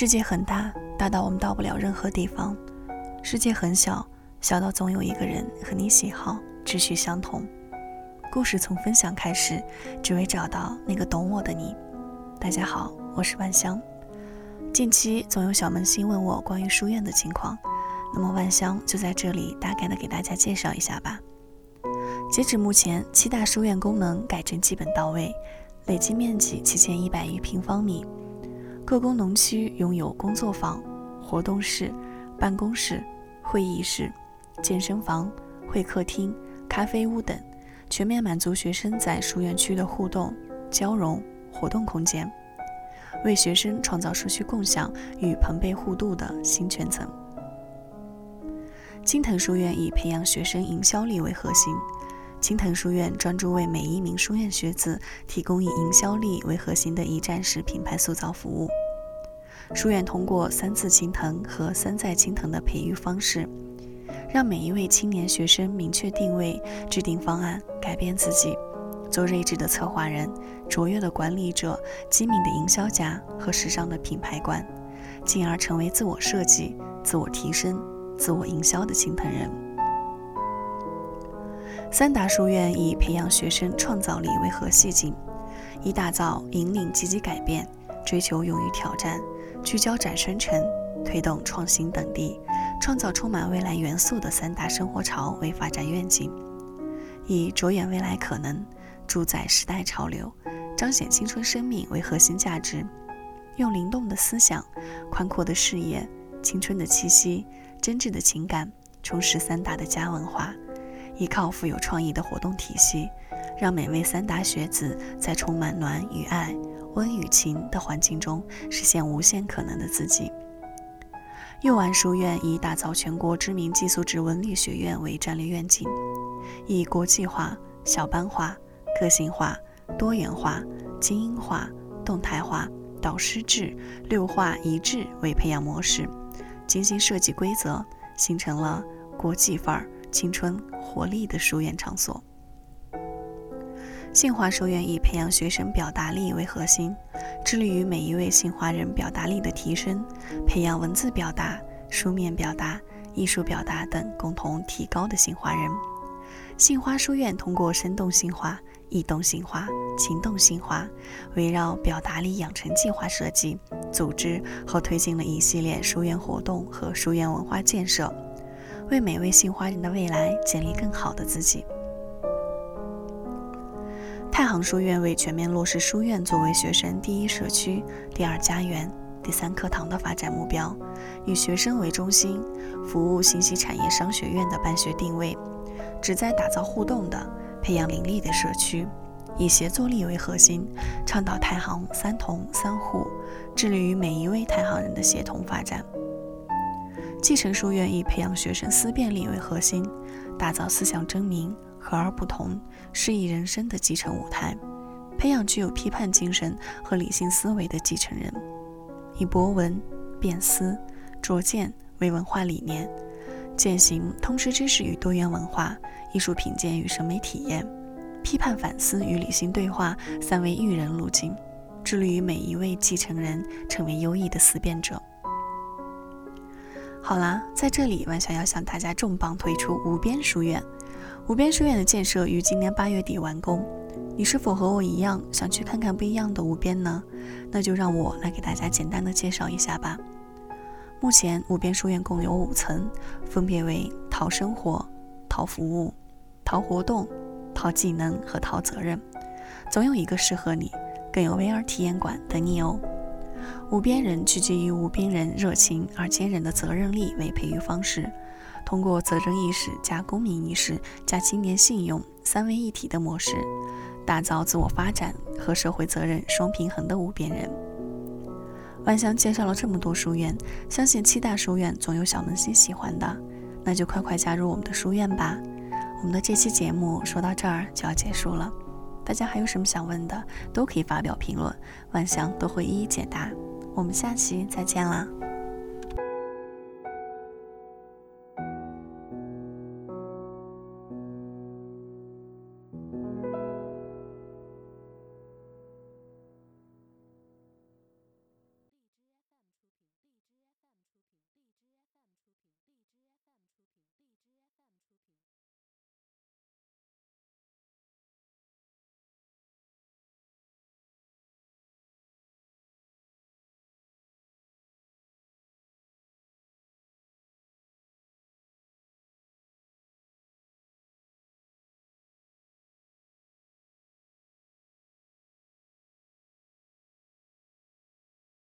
世界很大，大到我们到不了任何地方；世界很小，小到总有一个人和你喜好、志趣相同。故事从分享开始，只为找到那个懂我的你。大家好，我是万香。近期总有小萌新问我关于书院的情况，那么万香就在这里大概的给大家介绍一下吧。截止目前，七大书院功能改正基本到位，累计面积七千一百余平方米。各功能区拥有工作坊、活动室、办公室、会议室、健身房、会客厅、咖啡屋等，全面满足学生在书院区的互动、交融、活动空间，为学生创造社区共享与朋辈互动的新圈层。青藤书院以培养学生营销力为核心，青藤书院专注为每一名书院学子提供以营销力为核心的一站式品牌塑造服务。书院通过三次青藤和三在青藤的培育方式，让每一位青年学生明确定位、制定方案、改变自己，做睿智的策划人、卓越的管理者、机敏的营销家和时尚的品牌官，进而成为自我设计、自我提升、自我营销的青藤人。三达书院以培养学生创造力为核心，以打造引领积极改变、追求勇于挑战。聚焦展生城，推动创新等地，创造充满未来元素的三大生活潮为发展愿景，以着眼未来可能，主宰时代潮流，彰显青春生命为核心价值，用灵动的思想、宽阔的视野、青春的气息、真挚的情感，充实三大的家文化，依靠富有创意的活动体系，让每位三大学子在充满暖与爱。温与情的环境中，实现无限可能的自己。佑安书院以打造全国知名寄宿制文理学院为战略愿景，以国际化、小班化、个性化、多元化、精英化、动态化、导师制、六化一致为培养模式，精心设计规则，形成了国际范儿、青春活力的书院场所。杏华书院以培养学生表达力为核心，致力于每一位杏华人表达力的提升，培养文字表达、书面表达、艺术表达等共同提高的杏华人。杏花书院通过生动杏花、易动杏花、情动杏花，围绕表达力养成计划设计、组织和推进了一系列书院活动和书院文化建设，为每位杏花人的未来建立更好的自己。太行书院为全面落实书院作为学生第一社区、第二家园、第三课堂的发展目标，以学生为中心，服务信息产业商学院的办学定位，旨在打造互动的、培养灵力的社区，以协作力为核心，倡导太行三同三互，致力于每一位太行人的协同发展。继承书院以培养学生思辨力为核心，打造思想真明。和而不同，适宜人生的继承舞台，培养具有批判精神和理性思维的继承人，以博闻、辨思、拙见为文化理念，践行通识知识与多元文化、艺术品鉴与审美体验、批判反思与理性对话三位育人路径，致力于每一位继承人成为优异的思辨者。好啦，在这里，万想要向大家重磅推出无边书院。无边书院的建设于今年八月底完工，你是否和我一样想去看看不一样的无边呢？那就让我来给大家简单的介绍一下吧。目前无边书院共有五层，分别为淘生活、淘服务、淘活动、淘技能和淘责任，总有一个适合你，更有 VR 体验馆等你哦。无边人聚集于无边人热情而坚韧的责任力为培育方式。通过责任意识加公民意识加青年信用三位一体的模式，打造自我发展和社会责任双平衡的无边人。万香介绍了这么多书院，相信七大书院总有小萌新喜欢的，那就快快加入我们的书院吧。我们的这期节目说到这儿就要结束了，大家还有什么想问的，都可以发表评论，万象都会一一解答。我们下期再见啦！